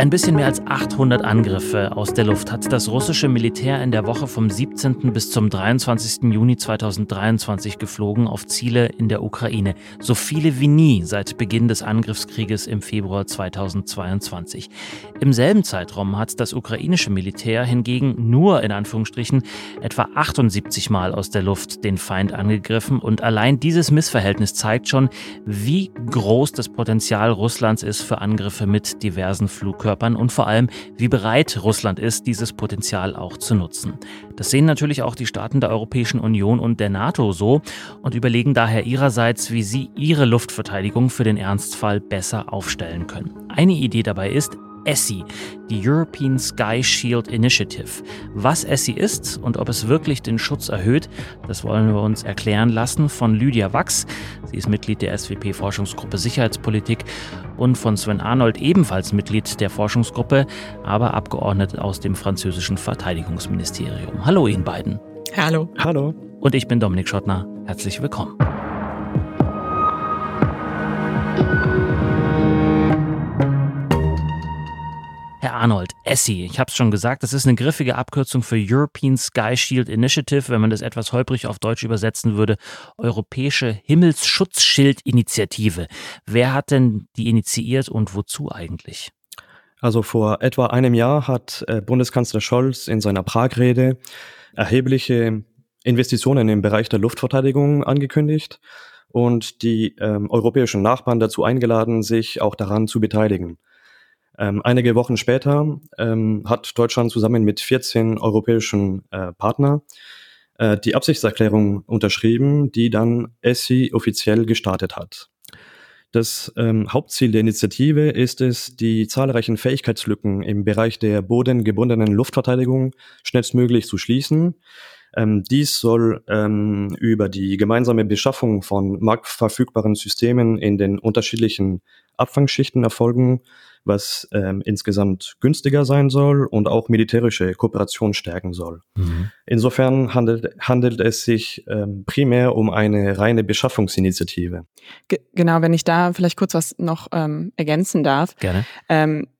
Ein bisschen mehr als 800 Angriffe aus der Luft hat das russische Militär in der Woche vom 17. bis zum 23. Juni 2023 geflogen auf Ziele in der Ukraine. So viele wie nie seit Beginn des Angriffskrieges im Februar 2022. Im selben Zeitraum hat das ukrainische Militär hingegen nur in Anführungsstrichen etwa 78 Mal aus der Luft den Feind angegriffen und allein dieses Missverhältnis zeigt schon, wie groß das Potenzial Russlands ist für Angriffe mit diversen Flugkörpern. Flugkörpern und vor allem, wie bereit Russland ist, dieses Potenzial auch zu nutzen. Das sehen natürlich auch die Staaten der Europäischen Union und der NATO so und überlegen daher ihrerseits, wie sie ihre Luftverteidigung für den Ernstfall besser aufstellen können. Eine Idee dabei ist, ESSI, die European Sky Shield Initiative. Was ESSI ist und ob es wirklich den Schutz erhöht, das wollen wir uns erklären lassen von Lydia Wachs. Sie ist Mitglied der SWP-Forschungsgruppe Sicherheitspolitik und von Sven Arnold, ebenfalls Mitglied der Forschungsgruppe, aber Abgeordnet aus dem französischen Verteidigungsministerium. Hallo Ihnen beiden. Hallo. Hallo. Und ich bin Dominik Schottner. Herzlich willkommen. Herr Arnold, ESSI, ich habe es schon gesagt, das ist eine griffige Abkürzung für European Sky Shield Initiative, wenn man das etwas holprig auf Deutsch übersetzen würde, Europäische Himmelsschutzschild-Initiative. Wer hat denn die initiiert und wozu eigentlich? Also vor etwa einem Jahr hat äh, Bundeskanzler Scholz in seiner Prag-Rede erhebliche Investitionen im Bereich der Luftverteidigung angekündigt und die ähm, europäischen Nachbarn dazu eingeladen, sich auch daran zu beteiligen. Ähm, einige Wochen später ähm, hat Deutschland zusammen mit 14 europäischen äh, Partner äh, die Absichtserklärung unterschrieben, die dann ESSI offiziell gestartet hat. Das ähm, Hauptziel der Initiative ist es, die zahlreichen Fähigkeitslücken im Bereich der bodengebundenen Luftverteidigung schnellstmöglich zu schließen. Ähm, dies soll ähm, über die gemeinsame Beschaffung von marktverfügbaren Systemen in den unterschiedlichen Abfangschichten erfolgen was ähm, insgesamt günstiger sein soll und auch militärische Kooperation stärken soll. Mhm. Insofern handelt, handelt es sich ähm, primär um eine reine Beschaffungsinitiative. G genau, wenn ich da vielleicht kurz was noch ähm, ergänzen darf. Gerne.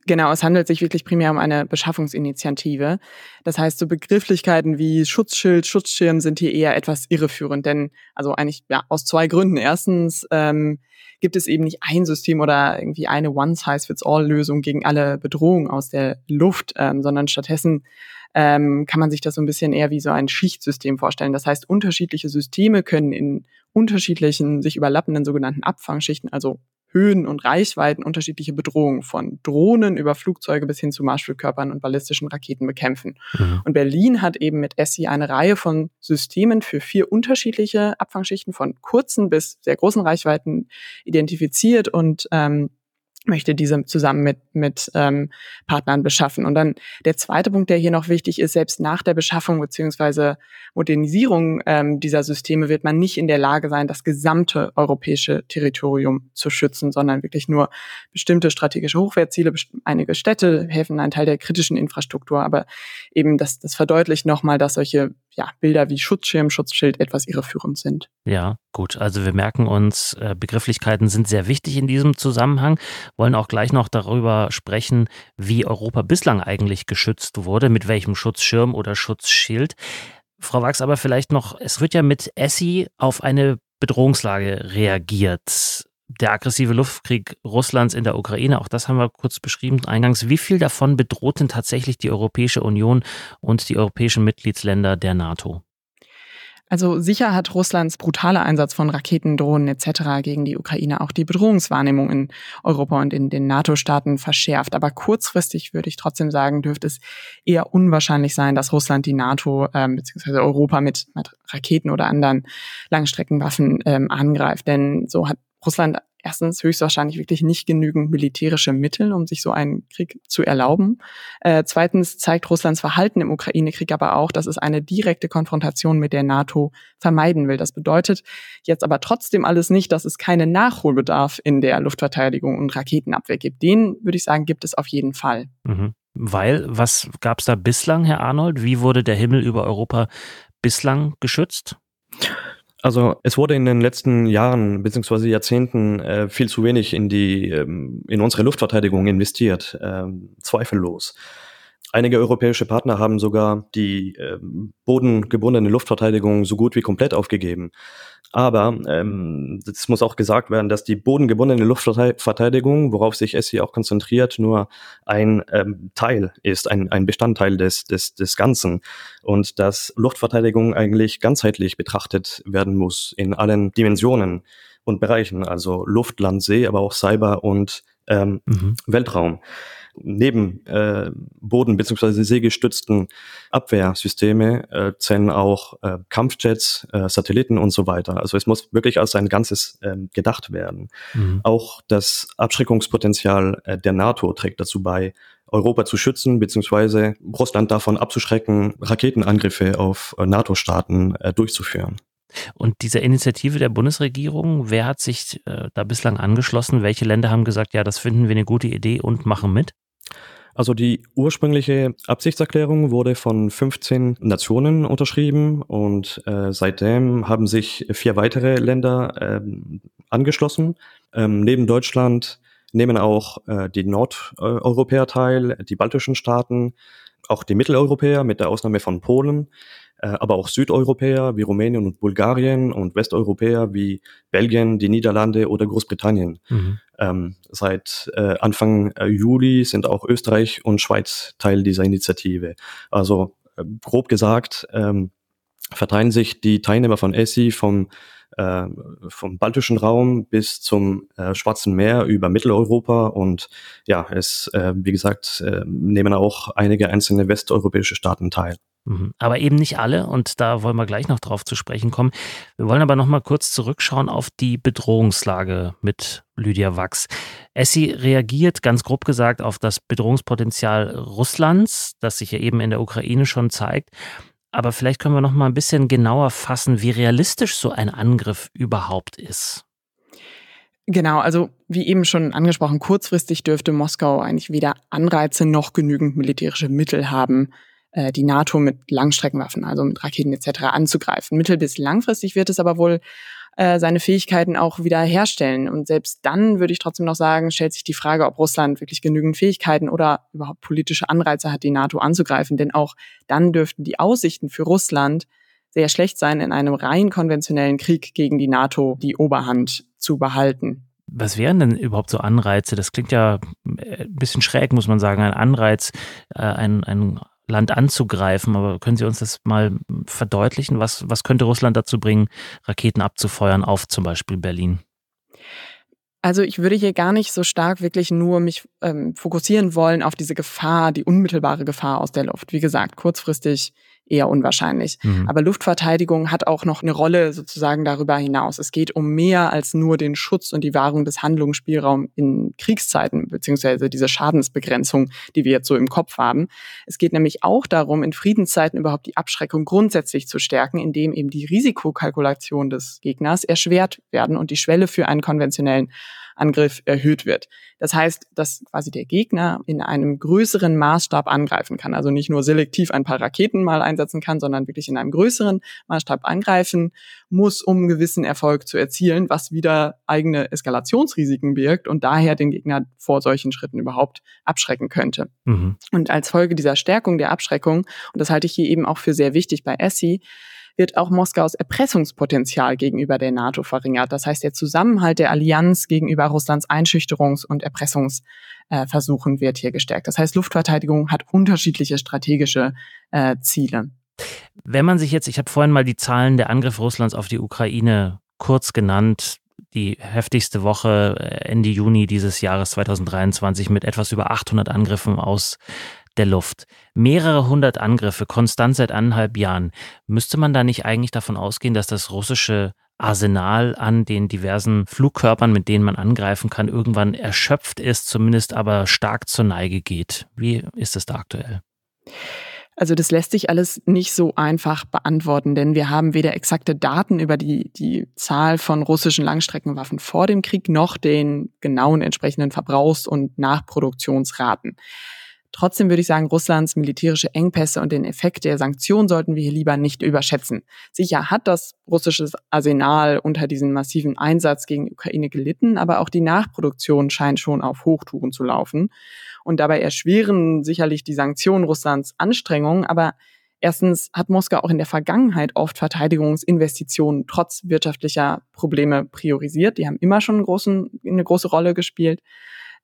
Genau, es handelt sich wirklich primär um eine Beschaffungsinitiative. Das heißt, so Begrifflichkeiten wie Schutzschild, Schutzschirm sind hier eher etwas irreführend, denn also eigentlich ja aus zwei Gründen. Erstens ähm, gibt es eben nicht ein System oder irgendwie eine One-Size-Fits-All-Lösung gegen alle Bedrohungen aus der Luft, ähm, sondern stattdessen ähm, kann man sich das so ein bisschen eher wie so ein Schichtsystem vorstellen. Das heißt, unterschiedliche Systeme können in unterschiedlichen, sich überlappenden sogenannten Abfangschichten, also Höhen und Reichweiten unterschiedliche Bedrohungen von Drohnen über Flugzeuge bis hin zu Marschflugkörpern und ballistischen Raketen bekämpfen. Mhm. Und Berlin hat eben mit ESSI eine Reihe von Systemen für vier unterschiedliche Abfangschichten von kurzen bis sehr großen Reichweiten identifiziert und ähm, möchte diese zusammen mit, mit ähm, Partnern beschaffen. Und dann der zweite Punkt, der hier noch wichtig ist, selbst nach der Beschaffung beziehungsweise Modernisierung ähm, dieser Systeme wird man nicht in der Lage sein, das gesamte europäische Territorium zu schützen, sondern wirklich nur bestimmte strategische Hochwertziele, einige Städte, Häfen, ein Teil der kritischen Infrastruktur. Aber eben das, das verdeutlicht nochmal, dass solche ja, Bilder wie Schutzschirm, Schutzschild etwas irreführend sind. Ja, gut. Also wir merken uns, äh, Begrifflichkeiten sind sehr wichtig in diesem Zusammenhang, wollen auch gleich noch darüber sprechen, wie Europa bislang eigentlich geschützt wurde, mit welchem Schutzschirm oder Schutzschild. Frau Wachs, aber vielleicht noch, es wird ja mit ESSI auf eine Bedrohungslage reagiert der aggressive Luftkrieg Russlands in der Ukraine, auch das haben wir kurz beschrieben eingangs. Wie viel davon bedroht denn tatsächlich die Europäische Union und die europäischen Mitgliedsländer der NATO? Also sicher hat Russlands brutaler Einsatz von Raketen, Drohnen etc. gegen die Ukraine auch die Bedrohungswahrnehmung in Europa und in den NATO-Staaten verschärft. Aber kurzfristig würde ich trotzdem sagen, dürfte es eher unwahrscheinlich sein, dass Russland die NATO ähm, bzw. Europa mit, mit Raketen oder anderen Langstreckenwaffen ähm, angreift. Denn so hat Russland erstens höchstwahrscheinlich wirklich nicht genügend militärische Mittel, um sich so einen Krieg zu erlauben. Äh, zweitens zeigt Russlands Verhalten im Ukraine-Krieg aber auch, dass es eine direkte Konfrontation mit der NATO vermeiden will. Das bedeutet jetzt aber trotzdem alles nicht, dass es keinen Nachholbedarf in der Luftverteidigung und Raketenabwehr gibt. Den würde ich sagen, gibt es auf jeden Fall. Mhm. Weil, was gab es da bislang, Herr Arnold? Wie wurde der Himmel über Europa bislang geschützt? Also es wurde in den letzten Jahren bzw. Jahrzehnten äh, viel zu wenig in die ähm, in unsere Luftverteidigung investiert, ähm, zweifellos. Einige europäische Partner haben sogar die ähm, bodengebundene Luftverteidigung so gut wie komplett aufgegeben. Aber ähm, es muss auch gesagt werden, dass die bodengebundene Luftverteidigung, worauf sich SI auch konzentriert, nur ein ähm, Teil ist, ein, ein Bestandteil des, des, des Ganzen. Und dass Luftverteidigung eigentlich ganzheitlich betrachtet werden muss in allen Dimensionen und Bereichen, also Luft, Land, See, aber auch Cyber und ähm, mhm. Weltraum neben äh, Boden- bzw. seegestützten Abwehrsysteme äh, zählen auch äh, Kampfjets, äh, Satelliten und so weiter. Also es muss wirklich als ein Ganzes äh, gedacht werden. Mhm. Auch das Abschreckungspotenzial äh, der NATO trägt dazu bei, Europa zu schützen, beziehungsweise Russland davon abzuschrecken, Raketenangriffe auf äh, NATO-Staaten äh, durchzuführen. Und diese Initiative der Bundesregierung, wer hat sich äh, da bislang angeschlossen? Welche Länder haben gesagt, ja, das finden wir eine gute Idee und machen mit? Also die ursprüngliche Absichtserklärung wurde von 15 Nationen unterschrieben und äh, seitdem haben sich vier weitere Länder äh, angeschlossen. Ähm, neben Deutschland nehmen auch äh, die Nordeuropäer teil, die baltischen Staaten, auch die Mitteleuropäer mit der Ausnahme von Polen, aber auch Südeuropäer wie Rumänien und Bulgarien und Westeuropäer wie Belgien, die Niederlande oder Großbritannien. Mhm. Ähm, seit äh, Anfang äh, Juli sind auch Österreich und Schweiz Teil dieser Initiative. Also äh, grob gesagt ähm, verteilen sich die Teilnehmer von ESSI vom äh, vom baltischen Raum bis zum äh, Schwarzen Meer über Mitteleuropa und ja, es, äh, wie gesagt, äh, nehmen auch einige einzelne westeuropäische Staaten teil. Mhm. Aber eben nicht alle und da wollen wir gleich noch drauf zu sprechen kommen. Wir wollen aber noch mal kurz zurückschauen auf die Bedrohungslage mit Lydia Wachs. Essi reagiert ganz grob gesagt auf das Bedrohungspotenzial Russlands, das sich ja eben in der Ukraine schon zeigt. Aber vielleicht können wir noch mal ein bisschen genauer fassen, wie realistisch so ein Angriff überhaupt ist. Genau, also wie eben schon angesprochen, kurzfristig dürfte Moskau eigentlich weder Anreize noch genügend militärische Mittel haben, äh, die NATO mit Langstreckenwaffen, also mit Raketen etc. anzugreifen. Mittel- bis langfristig wird es aber wohl äh, seine Fähigkeiten auch wieder herstellen. Und selbst dann würde ich trotzdem noch sagen, stellt sich die Frage, ob Russland wirklich genügend Fähigkeiten oder überhaupt politische Anreize hat, die NATO anzugreifen. Denn auch dann dürften die Aussichten für Russland sehr schlecht sein, in einem rein konventionellen Krieg gegen die NATO die Oberhand zu behalten. Was wären denn überhaupt so Anreize? Das klingt ja äh, ein bisschen schräg, muss man sagen. Ein Anreiz, äh, ein, ein Land anzugreifen. Aber können Sie uns das mal verdeutlichen? Was, was könnte Russland dazu bringen, Raketen abzufeuern auf zum Beispiel Berlin? Also ich würde hier gar nicht so stark wirklich nur mich ähm, fokussieren wollen auf diese Gefahr, die unmittelbare Gefahr aus der Luft. Wie gesagt, kurzfristig eher unwahrscheinlich. Mhm. Aber Luftverteidigung hat auch noch eine Rolle sozusagen darüber hinaus. Es geht um mehr als nur den Schutz und die Wahrung des Handlungsspielraums in Kriegszeiten, beziehungsweise diese Schadensbegrenzung, die wir jetzt so im Kopf haben. Es geht nämlich auch darum, in Friedenszeiten überhaupt die Abschreckung grundsätzlich zu stärken, indem eben die Risikokalkulation des Gegners erschwert werden und die Schwelle für einen konventionellen Angriff erhöht wird. Das heißt, dass quasi der Gegner in einem größeren Maßstab angreifen kann. Also nicht nur selektiv ein paar Raketen mal einsetzen kann, sondern wirklich in einem größeren Maßstab angreifen muss, um einen gewissen Erfolg zu erzielen, was wieder eigene Eskalationsrisiken birgt und daher den Gegner vor solchen Schritten überhaupt abschrecken könnte. Mhm. Und als Folge dieser Stärkung der Abschreckung, und das halte ich hier eben auch für sehr wichtig bei ESSI, wird auch Moskaus Erpressungspotenzial gegenüber der NATO verringert. Das heißt, der Zusammenhalt der Allianz gegenüber Russlands Einschüchterungs- und Erpressungsversuchen wird hier gestärkt. Das heißt, Luftverteidigung hat unterschiedliche strategische äh, Ziele. Wenn man sich jetzt, ich habe vorhin mal die Zahlen der Angriffe Russlands auf die Ukraine kurz genannt, die heftigste Woche äh, Ende Juni dieses Jahres 2023 mit etwas über 800 Angriffen aus der Luft. Mehrere hundert Angriffe, konstant seit anderthalb Jahren. Müsste man da nicht eigentlich davon ausgehen, dass das russische Arsenal an den diversen Flugkörpern, mit denen man angreifen kann, irgendwann erschöpft ist, zumindest aber stark zur Neige geht? Wie ist es da aktuell? Also das lässt sich alles nicht so einfach beantworten, denn wir haben weder exakte Daten über die, die Zahl von russischen Langstreckenwaffen vor dem Krieg noch den genauen entsprechenden Verbrauchs- und Nachproduktionsraten. Trotzdem würde ich sagen, Russlands militärische Engpässe und den Effekt der Sanktionen sollten wir hier lieber nicht überschätzen. Sicher hat das russische Arsenal unter diesem massiven Einsatz gegen Ukraine gelitten, aber auch die Nachproduktion scheint schon auf Hochtouren zu laufen. Und dabei erschweren sicherlich die Sanktionen Russlands Anstrengungen, aber Erstens hat Moskau auch in der Vergangenheit oft Verteidigungsinvestitionen trotz wirtschaftlicher Probleme priorisiert. Die haben immer schon einen großen, eine große Rolle gespielt.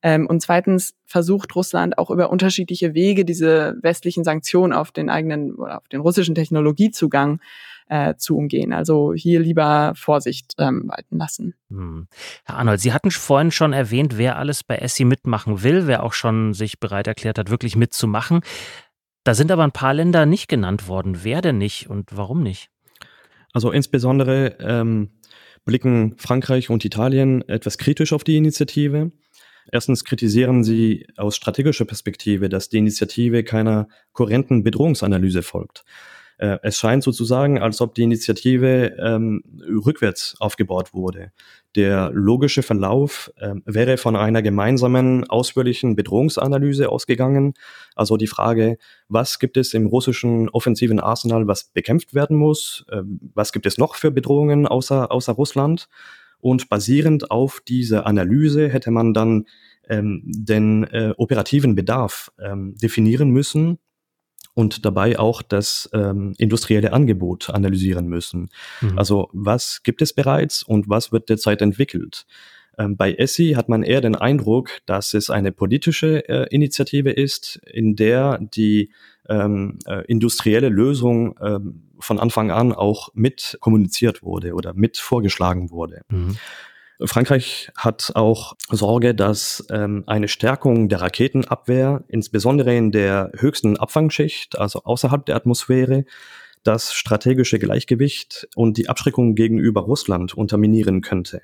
Ähm, und zweitens versucht Russland auch über unterschiedliche Wege diese westlichen Sanktionen auf den eigenen oder auf den russischen Technologiezugang äh, zu umgehen. Also hier lieber Vorsicht ähm, walten lassen. Hm. Herr Arnold, Sie hatten vorhin schon erwähnt, wer alles bei ESSI mitmachen will, wer auch schon sich bereit erklärt hat, wirklich mitzumachen. Da sind aber ein paar Länder nicht genannt worden. Wer denn nicht und warum nicht? Also insbesondere ähm, blicken Frankreich und Italien etwas kritisch auf die Initiative. Erstens kritisieren sie aus strategischer Perspektive, dass die Initiative keiner kohärenten Bedrohungsanalyse folgt. Äh, es scheint sozusagen, als ob die Initiative ähm, rückwärts aufgebaut wurde. Der logische Verlauf äh, wäre von einer gemeinsamen ausführlichen Bedrohungsanalyse ausgegangen. Also die Frage, was gibt es im russischen offensiven Arsenal, was bekämpft werden muss? Äh, was gibt es noch für Bedrohungen außer, außer Russland? Und basierend auf dieser Analyse hätte man dann ähm, den äh, operativen Bedarf ähm, definieren müssen und dabei auch das ähm, industrielle Angebot analysieren müssen. Mhm. Also was gibt es bereits und was wird derzeit entwickelt? Ähm, bei ESSI hat man eher den Eindruck, dass es eine politische äh, Initiative ist, in der die ähm, äh, industrielle Lösung ähm, von Anfang an auch mit kommuniziert wurde oder mit vorgeschlagen wurde. Mhm. Frankreich hat auch Sorge, dass ähm, eine Stärkung der Raketenabwehr, insbesondere in der höchsten Abfangschicht, also außerhalb der Atmosphäre, das strategische Gleichgewicht und die Abschreckung gegenüber Russland unterminieren könnte.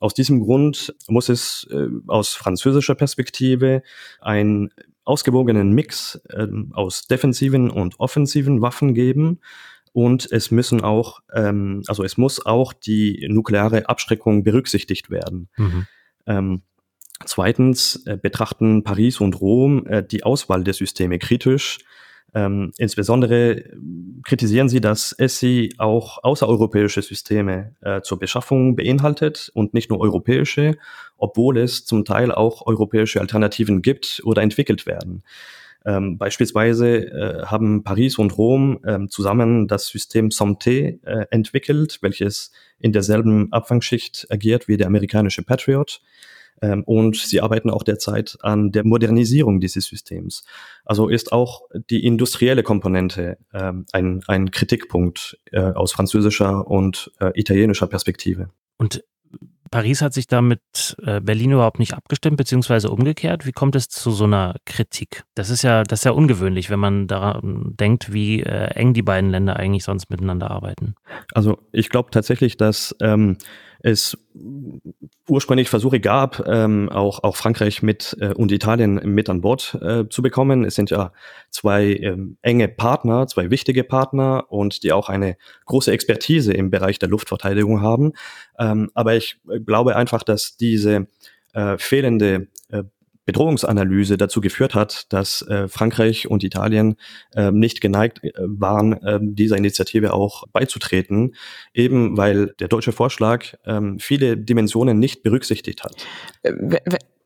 Aus diesem Grund muss es äh, aus französischer Perspektive einen ausgewogenen Mix äh, aus defensiven und offensiven Waffen geben, und es müssen auch, ähm, also es muss auch die nukleare Abschreckung berücksichtigt werden. Mhm. Ähm, zweitens äh, betrachten Paris und Rom äh, die Auswahl der Systeme kritisch. Ähm, insbesondere kritisieren sie, dass ESSI auch außereuropäische Systeme äh, zur Beschaffung beinhaltet und nicht nur europäische, obwohl es zum Teil auch europäische Alternativen gibt oder entwickelt werden. Ähm, beispielsweise äh, haben Paris und Rom ähm, zusammen das System SOMTE äh, entwickelt, welches in derselben Abfangschicht agiert wie der amerikanische Patriot. Ähm, und sie arbeiten auch derzeit an der Modernisierung dieses Systems. Also ist auch die industrielle Komponente ähm, ein, ein Kritikpunkt äh, aus französischer und äh, italienischer Perspektive. Und Paris hat sich da mit äh, Berlin überhaupt nicht abgestimmt, beziehungsweise umgekehrt. Wie kommt es zu so einer Kritik? Das ist ja, das ist ja ungewöhnlich, wenn man daran denkt, wie äh, eng die beiden Länder eigentlich sonst miteinander arbeiten. Also ich glaube tatsächlich, dass ähm, es ursprünglich Versuche gab, ähm, auch, auch Frankreich mit äh, und Italien mit an Bord äh, zu bekommen. Es sind ja zwei ähm, enge Partner, zwei wichtige Partner und die auch eine große Expertise im Bereich der Luftverteidigung haben. Ähm, aber ich glaube einfach, dass diese äh, fehlende äh, Bedrohungsanalyse dazu geführt hat, dass äh, Frankreich und Italien äh, nicht geneigt äh, waren, äh, dieser Initiative auch beizutreten, eben weil der deutsche Vorschlag äh, viele Dimensionen nicht berücksichtigt hat. Äh,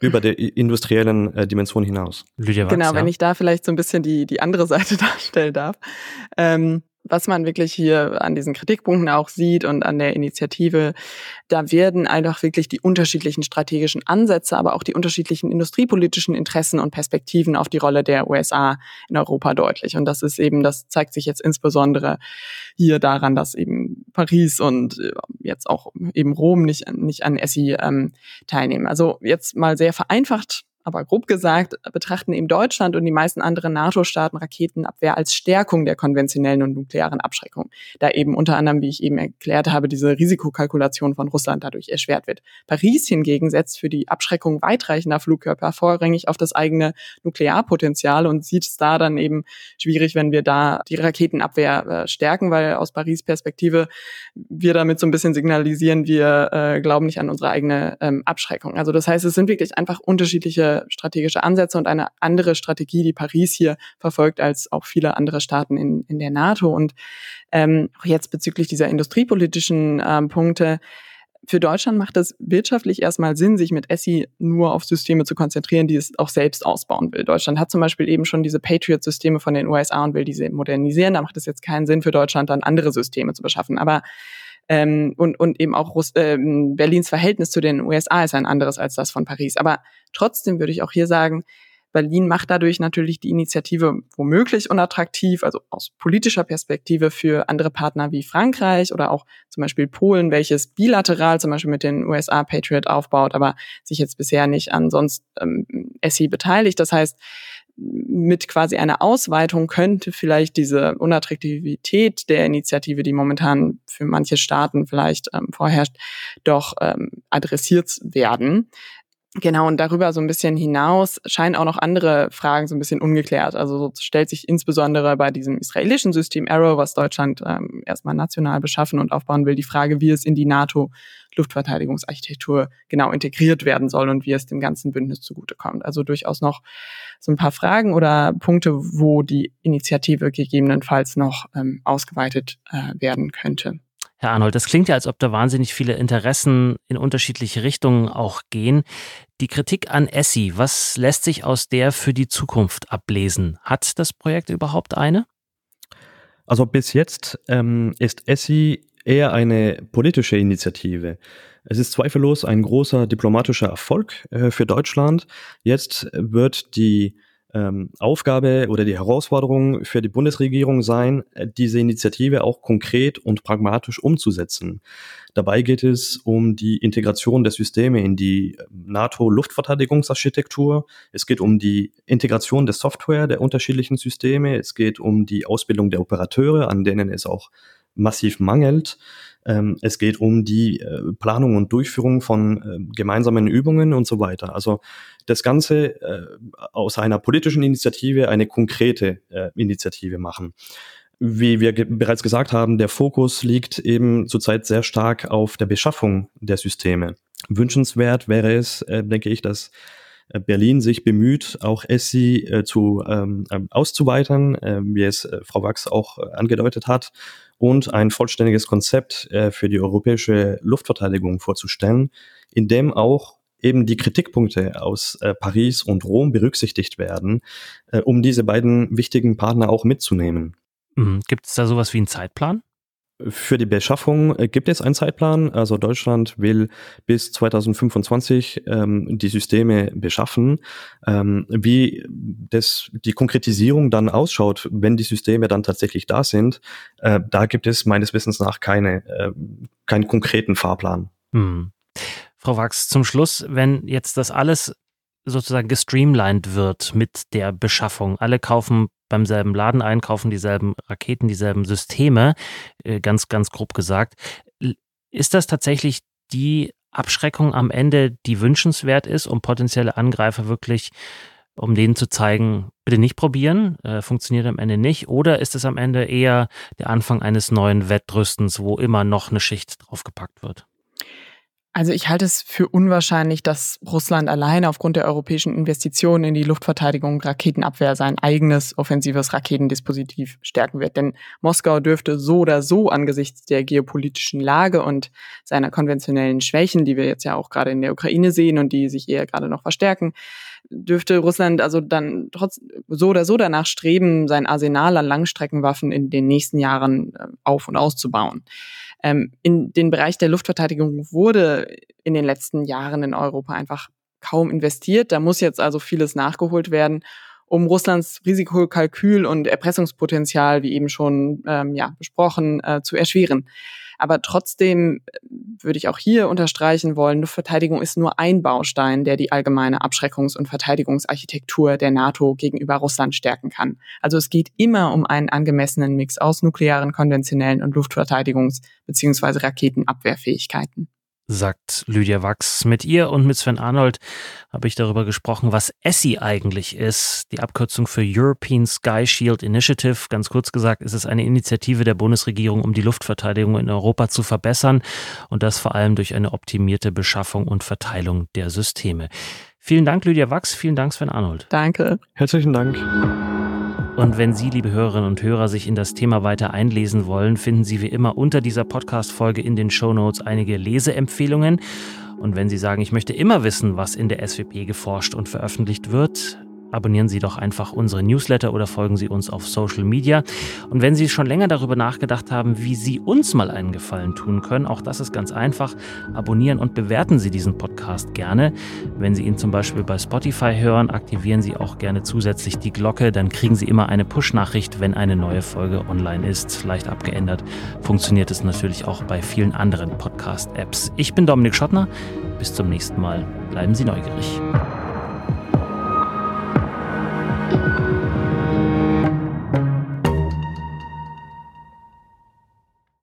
über der industriellen äh, Dimension hinaus. Lydia Wachs, genau, ja. wenn ich da vielleicht so ein bisschen die, die andere Seite darstellen darf. Ähm, was man wirklich hier an diesen Kritikpunkten auch sieht und an der Initiative, da werden einfach wirklich die unterschiedlichen strategischen Ansätze, aber auch die unterschiedlichen industriepolitischen Interessen und Perspektiven auf die Rolle der USA in Europa deutlich. Und das ist eben, das zeigt sich jetzt insbesondere hier daran, dass eben Paris und äh, jetzt auch eben Rom nicht, nicht an ESSI ähm, teilnehmen. Also jetzt mal sehr vereinfacht aber grob gesagt betrachten eben Deutschland und die meisten anderen NATO-Staaten Raketenabwehr als Stärkung der konventionellen und nuklearen Abschreckung, da eben unter anderem, wie ich eben erklärt habe, diese Risikokalkulation von Russland dadurch erschwert wird. Paris hingegen setzt für die Abschreckung weitreichender Flugkörper vorrangig auf das eigene Nuklearpotenzial und sieht es da dann eben schwierig, wenn wir da die Raketenabwehr äh, stärken, weil aus Paris Perspektive wir damit so ein bisschen signalisieren, wir äh, glauben nicht an unsere eigene ähm, Abschreckung. Also das heißt, es sind wirklich einfach unterschiedliche strategische Ansätze und eine andere Strategie, die Paris hier verfolgt, als auch viele andere Staaten in, in der NATO. Und ähm, jetzt bezüglich dieser industriepolitischen ähm, Punkte, für Deutschland macht es wirtschaftlich erstmal Sinn, sich mit ESSI nur auf Systeme zu konzentrieren, die es auch selbst ausbauen will. Deutschland hat zum Beispiel eben schon diese Patriot-Systeme von den USA und will diese modernisieren. Da macht es jetzt keinen Sinn für Deutschland, dann andere Systeme zu beschaffen. Aber ähm, und, und eben auch Russ ähm, Berlins Verhältnis zu den USA ist ein anderes als das von Paris. Aber trotzdem würde ich auch hier sagen, Berlin macht dadurch natürlich die Initiative womöglich unattraktiv, also aus politischer Perspektive für andere Partner wie Frankreich oder auch zum Beispiel Polen, welches bilateral zum Beispiel mit den USA Patriot aufbaut, aber sich jetzt bisher nicht an sonst ähm, SI beteiligt. Das heißt, mit quasi einer Ausweitung könnte vielleicht diese Unattraktivität der Initiative, die momentan für manche Staaten vielleicht ähm, vorherrscht, doch ähm, adressiert werden. Genau, und darüber so ein bisschen hinaus scheinen auch noch andere Fragen so ein bisschen ungeklärt. Also so stellt sich insbesondere bei diesem israelischen System Arrow, was Deutschland ähm, erstmal national beschaffen und aufbauen will, die Frage, wie es in die NATO-Luftverteidigungsarchitektur genau integriert werden soll und wie es dem ganzen Bündnis zugutekommt. Also durchaus noch so ein paar Fragen oder Punkte, wo die Initiative gegebenenfalls noch ähm, ausgeweitet äh, werden könnte. Herr Arnold, das klingt ja, als ob da wahnsinnig viele Interessen in unterschiedliche Richtungen auch gehen. Die Kritik an Essi, was lässt sich aus der für die Zukunft ablesen? Hat das Projekt überhaupt eine? Also bis jetzt ähm, ist Essi eher eine politische Initiative. Es ist zweifellos ein großer diplomatischer Erfolg äh, für Deutschland. Jetzt wird die ähm, Aufgabe oder die Herausforderung für die Bundesregierung sein, äh, diese Initiative auch konkret und pragmatisch umzusetzen. Dabei geht es um die Integration der Systeme in die äh, NATO-Luftverteidigungsarchitektur. Es geht um die Integration der Software der unterschiedlichen Systeme. Es geht um die Ausbildung der Operateure, an denen es auch massiv mangelt. Ähm, es geht um die äh, Planung und Durchführung von äh, gemeinsamen Übungen und so weiter. Also das Ganze äh, aus einer politischen Initiative eine konkrete äh, Initiative machen. Wie wir ge bereits gesagt haben, der Fokus liegt eben zurzeit sehr stark auf der Beschaffung der Systeme. Wünschenswert wäre es, äh, denke ich, dass Berlin sich bemüht, auch ESSI äh, zu ähm, ähm auszuweitern, äh, wie es äh, Frau Wachs auch äh, angedeutet hat, und ein vollständiges Konzept äh, für die europäische Luftverteidigung vorzustellen, in dem auch eben die Kritikpunkte aus äh, Paris und Rom berücksichtigt werden, äh, um diese beiden wichtigen Partner auch mitzunehmen. Mhm. Gibt es da sowas wie einen Zeitplan? Für die Beschaffung äh, gibt es einen Zeitplan. Also Deutschland will bis 2025 ähm, die Systeme beschaffen. Ähm, wie das, die Konkretisierung dann ausschaut, wenn die Systeme dann tatsächlich da sind, äh, da gibt es meines Wissens nach keine, äh, keinen konkreten Fahrplan. Hm. Frau Wachs, zum Schluss, wenn jetzt das alles sozusagen gestreamlined wird mit der Beschaffung. Alle kaufen beim selben Laden ein, kaufen dieselben Raketen, dieselben Systeme, äh, ganz, ganz grob gesagt. Ist das tatsächlich die Abschreckung am Ende, die wünschenswert ist, um potenzielle Angreifer wirklich, um denen zu zeigen, bitte nicht probieren, äh, funktioniert am Ende nicht? Oder ist es am Ende eher der Anfang eines neuen Wettrüstens, wo immer noch eine Schicht draufgepackt wird? Also ich halte es für unwahrscheinlich, dass Russland alleine aufgrund der europäischen Investitionen in die Luftverteidigung Raketenabwehr sein eigenes offensives Raketendispositiv stärken wird. Denn Moskau dürfte so oder so angesichts der geopolitischen Lage und seiner konventionellen Schwächen, die wir jetzt ja auch gerade in der Ukraine sehen und die sich eher gerade noch verstärken, dürfte Russland also dann trotz so oder so danach streben, sein Arsenal an Langstreckenwaffen in den nächsten Jahren äh, auf und auszubauen. Ähm, in den Bereich der Luftverteidigung wurde in den letzten Jahren in Europa einfach kaum investiert. Da muss jetzt also vieles nachgeholt werden, um Russlands Risikokalkül und Erpressungspotenzial, wie eben schon ähm, ja, besprochen, äh, zu erschweren. Aber trotzdem äh, würde ich auch hier unterstreichen wollen, Luftverteidigung ist nur ein Baustein, der die allgemeine Abschreckungs- und Verteidigungsarchitektur der NATO gegenüber Russland stärken kann. Also es geht immer um einen angemessenen Mix aus nuklearen, konventionellen und Luftverteidigungs- bzw. Raketenabwehrfähigkeiten sagt Lydia Wachs. Mit ihr und mit Sven Arnold habe ich darüber gesprochen, was ESSI eigentlich ist. Die Abkürzung für European Sky Shield Initiative. Ganz kurz gesagt ist es eine Initiative der Bundesregierung, um die Luftverteidigung in Europa zu verbessern und das vor allem durch eine optimierte Beschaffung und Verteilung der Systeme. Vielen Dank, Lydia Wachs. Vielen Dank, Sven Arnold. Danke. Herzlichen Dank. Und wenn Sie, liebe Hörerinnen und Hörer, sich in das Thema weiter einlesen wollen, finden Sie wie immer unter dieser Podcast-Folge in den Show Notes einige Leseempfehlungen. Und wenn Sie sagen, ich möchte immer wissen, was in der SWP geforscht und veröffentlicht wird, abonnieren Sie doch einfach unsere Newsletter oder folgen Sie uns auf Social Media. Und wenn Sie schon länger darüber nachgedacht haben, wie Sie uns mal einen Gefallen tun können, auch das ist ganz einfach. Abonnieren und bewerten Sie diesen Podcast gerne. Wenn Sie ihn zum Beispiel bei Spotify hören, aktivieren Sie auch gerne zusätzlich die Glocke. Dann kriegen Sie immer eine Push-Nachricht, wenn eine neue Folge online ist. Leicht abgeändert funktioniert es natürlich auch bei vielen anderen Podcast-Apps. Ich bin Dominik Schottner. Bis zum nächsten Mal. Bleiben Sie neugierig.